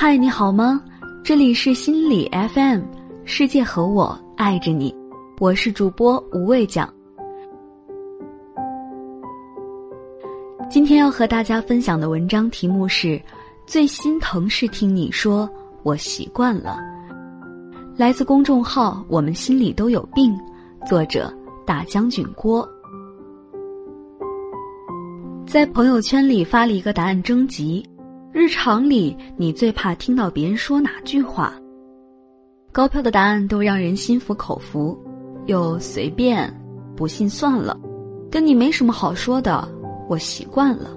嗨，你好吗？这里是心理 FM，世界和我爱着你，我是主播无畏讲。今天要和大家分享的文章题目是：最心疼是听你说我习惯了。来自公众号“我们心里都有病”，作者大将军郭。在朋友圈里发了一个答案征集。日常里，你最怕听到别人说哪句话？高票的答案都让人心服口服，又随便，不信算了，跟你没什么好说的，我习惯了。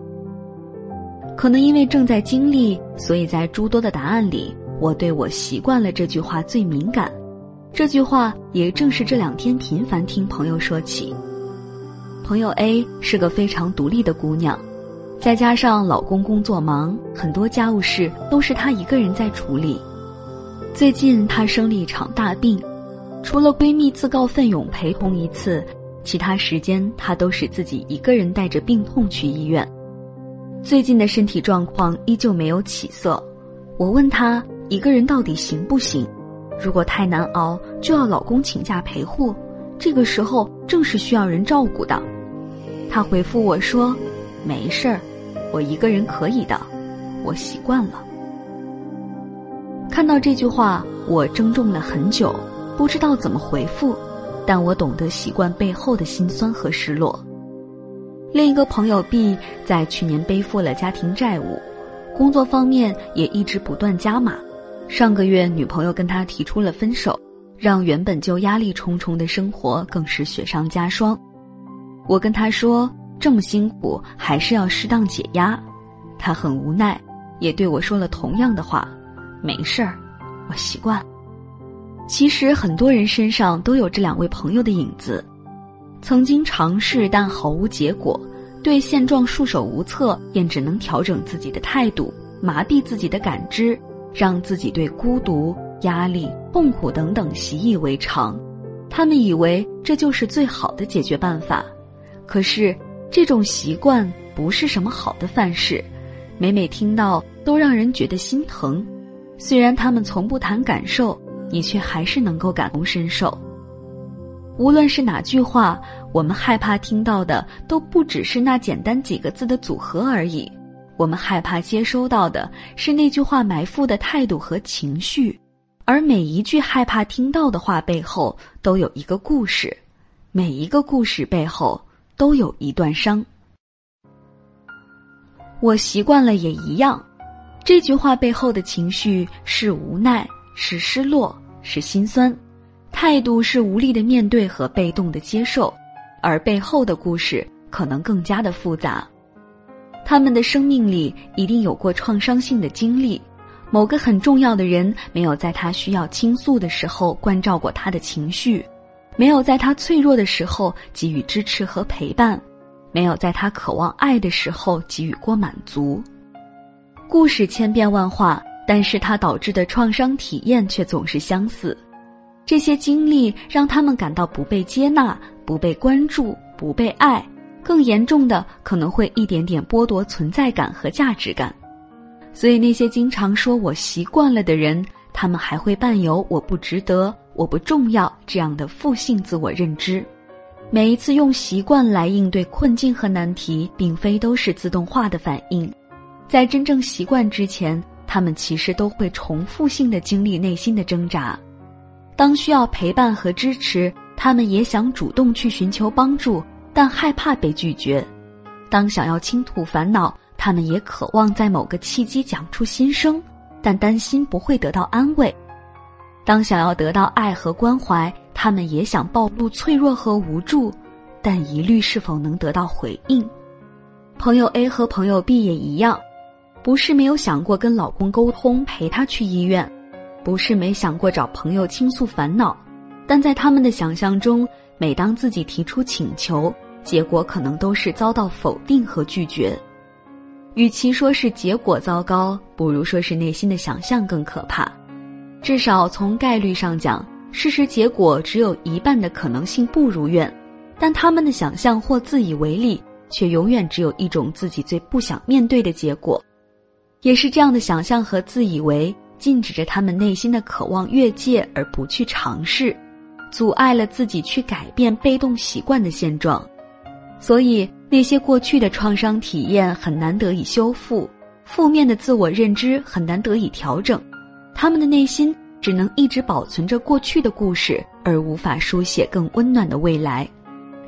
可能因为正在经历，所以在诸多的答案里，我对我习惯了这句话最敏感。这句话也正是这两天频繁听朋友说起。朋友 A 是个非常独立的姑娘。再加上老公工作忙，很多家务事都是她一个人在处理。最近她生了一场大病，除了闺蜜自告奋勇陪同一次，其他时间她都是自己一个人带着病痛去医院。最近的身体状况依旧没有起色，我问她一个人到底行不行？如果太难熬，就要老公请假陪护。这个时候正是需要人照顾的。她回复我说：“没事儿。”我一个人可以的，我习惯了。看到这句话，我怔怔了很久，不知道怎么回复，但我懂得习惯背后的辛酸和失落。另一个朋友 B 在去年背负了家庭债务，工作方面也一直不断加码。上个月女朋友跟他提出了分手，让原本就压力重重的生活更是雪上加霜。我跟他说。这么辛苦，还是要适当解压。他很无奈，也对我说了同样的话：“没事儿，我习惯。”其实很多人身上都有这两位朋友的影子，曾经尝试但毫无结果，对现状束手无策，便只能调整自己的态度，麻痹自己的感知，让自己对孤独、压力、痛苦等等习以为常。他们以为这就是最好的解决办法，可是。这种习惯不是什么好的范式，每每听到都让人觉得心疼。虽然他们从不谈感受，你却还是能够感同身受。无论是哪句话，我们害怕听到的都不只是那简单几个字的组合而已。我们害怕接收到的是那句话埋伏的态度和情绪，而每一句害怕听到的话背后都有一个故事，每一个故事背后。都有一段伤，我习惯了也一样。这句话背后的情绪是无奈，是失落，是心酸，态度是无力的面对和被动的接受，而背后的故事可能更加的复杂。他们的生命里一定有过创伤性的经历，某个很重要的人没有在他需要倾诉的时候关照过他的情绪。没有在他脆弱的时候给予支持和陪伴，没有在他渴望爱的时候给予过满足。故事千变万化，但是它导致的创伤体验却总是相似。这些经历让他们感到不被接纳、不被关注、不被爱，更严重的可能会一点点剥夺存在感和价值感。所以那些经常说我习惯了的人，他们还会伴有我不值得。我不重要，这样的负性自我认知，每一次用习惯来应对困境和难题，并非都是自动化的反应，在真正习惯之前，他们其实都会重复性的经历内心的挣扎。当需要陪伴和支持，他们也想主动去寻求帮助，但害怕被拒绝；当想要倾吐烦恼，他们也渴望在某个契机讲出心声，但担心不会得到安慰。当想要得到爱和关怀，他们也想暴露脆弱和无助，但疑虑是否能得到回应。朋友 A 和朋友 B 也一样，不是没有想过跟老公沟通，陪他去医院，不是没想过找朋友倾诉烦恼，但在他们的想象中，每当自己提出请求，结果可能都是遭到否定和拒绝。与其说是结果糟糕，不如说是内心的想象更可怕。至少从概率上讲，事实结果只有一半的可能性不如愿，但他们的想象或自以为力，却永远只有一种自己最不想面对的结果。也是这样的想象和自以为，禁止着他们内心的渴望越界而不去尝试，阻碍了自己去改变被动习惯的现状。所以，那些过去的创伤体验很难得以修复，负面的自我认知很难得以调整，他们的内心只能一直保存着过去的故事，而无法书写更温暖的未来。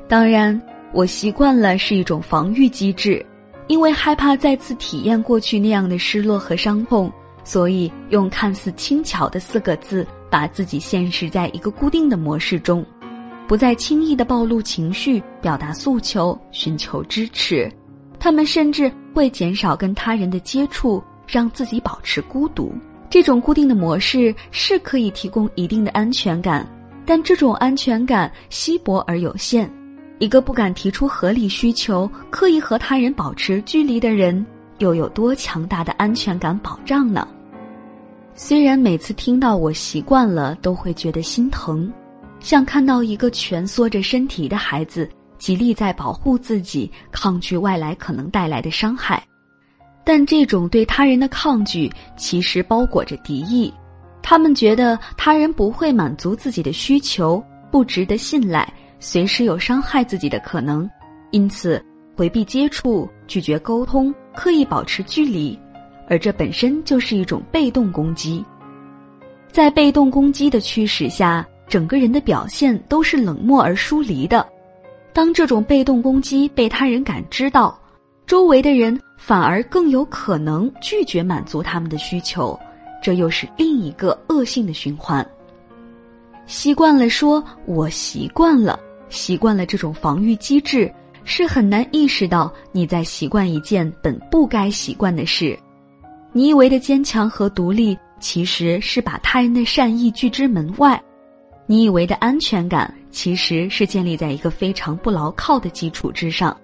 当然，我习惯了是一种防御机制。因为害怕再次体验过去那样的失落和伤痛，所以用看似轻巧的四个字，把自己限实在一个固定的模式中，不再轻易的暴露情绪、表达诉求、寻求支持。他们甚至会减少跟他人的接触，让自己保持孤独。这种固定的模式是可以提供一定的安全感，但这种安全感稀薄而有限。一个不敢提出合理需求、刻意和他人保持距离的人，又有多强大的安全感保障呢？虽然每次听到我习惯了，都会觉得心疼，像看到一个蜷缩着身体的孩子，极力在保护自己，抗拒外来可能带来的伤害。但这种对他人的抗拒，其实包裹着敌意。他们觉得他人不会满足自己的需求，不值得信赖。随时有伤害自己的可能，因此回避接触、拒绝沟通、刻意保持距离，而这本身就是一种被动攻击。在被动攻击的驱使下，整个人的表现都是冷漠而疏离的。当这种被动攻击被他人感知到，周围的人反而更有可能拒绝满足他们的需求，这又是另一个恶性的循环。习惯了说“我习惯了”。习惯了这种防御机制，是很难意识到你在习惯一件本不该习惯的事。你以为的坚强和独立，其实是把他人的善意拒之门外；你以为的安全感，其实是建立在一个非常不牢靠的基础之上。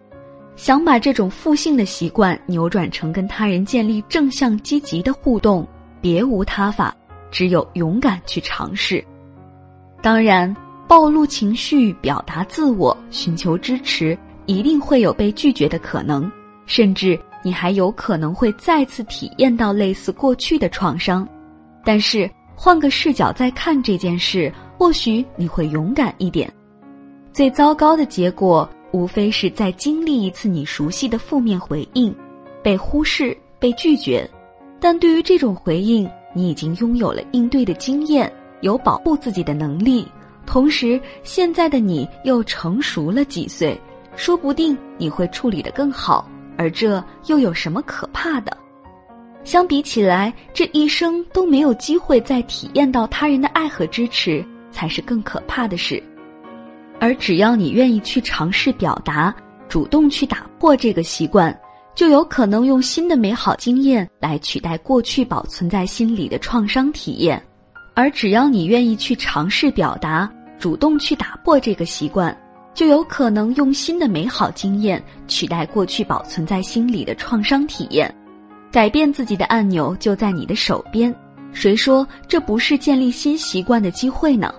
想把这种负性的习惯扭转成跟他人建立正向积极的互动，别无他法，只有勇敢去尝试。当然。暴露情绪、表达自我、寻求支持，一定会有被拒绝的可能，甚至你还有可能会再次体验到类似过去的创伤。但是换个视角再看这件事，或许你会勇敢一点。最糟糕的结果，无非是再经历一次你熟悉的负面回应，被忽视、被拒绝。但对于这种回应，你已经拥有了应对的经验，有保护自己的能力。同时，现在的你又成熟了几岁，说不定你会处理得更好，而这又有什么可怕的？相比起来，这一生都没有机会再体验到他人的爱和支持，才是更可怕的事。而只要你愿意去尝试表达，主动去打破这个习惯，就有可能用新的美好经验来取代过去保存在心里的创伤体验。而只要你愿意去尝试表达，主动去打破这个习惯，就有可能用新的美好经验取代过去保存在心里的创伤体验。改变自己的按钮就在你的手边，谁说这不是建立新习惯的机会呢？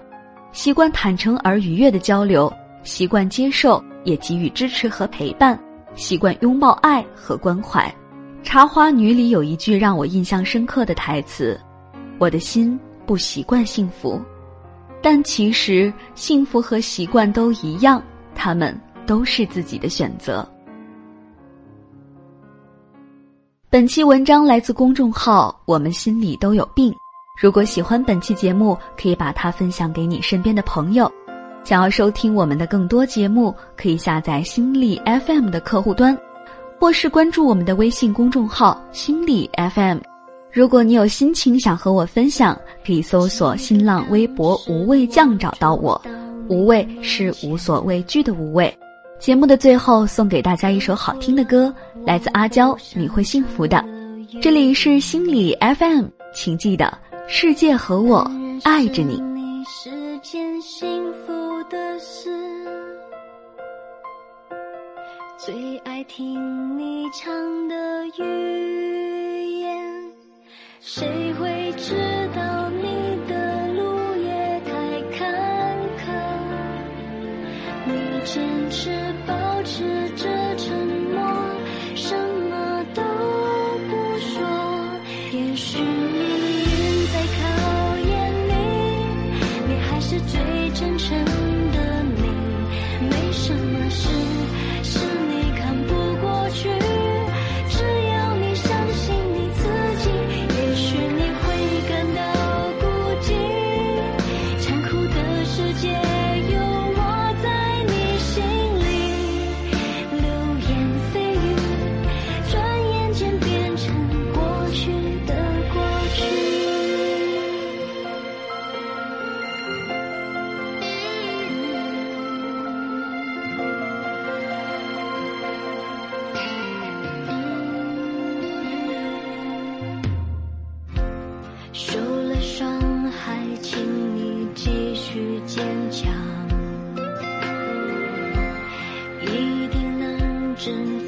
习惯坦诚而愉悦的交流，习惯接受也给予支持和陪伴，习惯拥抱爱和关怀。《茶花女》里有一句让我印象深刻的台词：“我的心不习惯幸福。”但其实，幸福和习惯都一样，他们都是自己的选择。本期文章来自公众号“我们心里都有病”。如果喜欢本期节目，可以把它分享给你身边的朋友。想要收听我们的更多节目，可以下载心理 FM 的客户端，或是关注我们的微信公众号“心理 FM”。如果你有心情想和我分享，可以搜索新浪微博“无畏酱”找到我。无畏是无所畏惧的无畏。节目的最后送给大家一首好听的歌，来自阿娇，你会幸福的。这里是心理 FM，请记得，世界和我爱着你。是件幸福的事最爱听你唱的语言。谁会知道能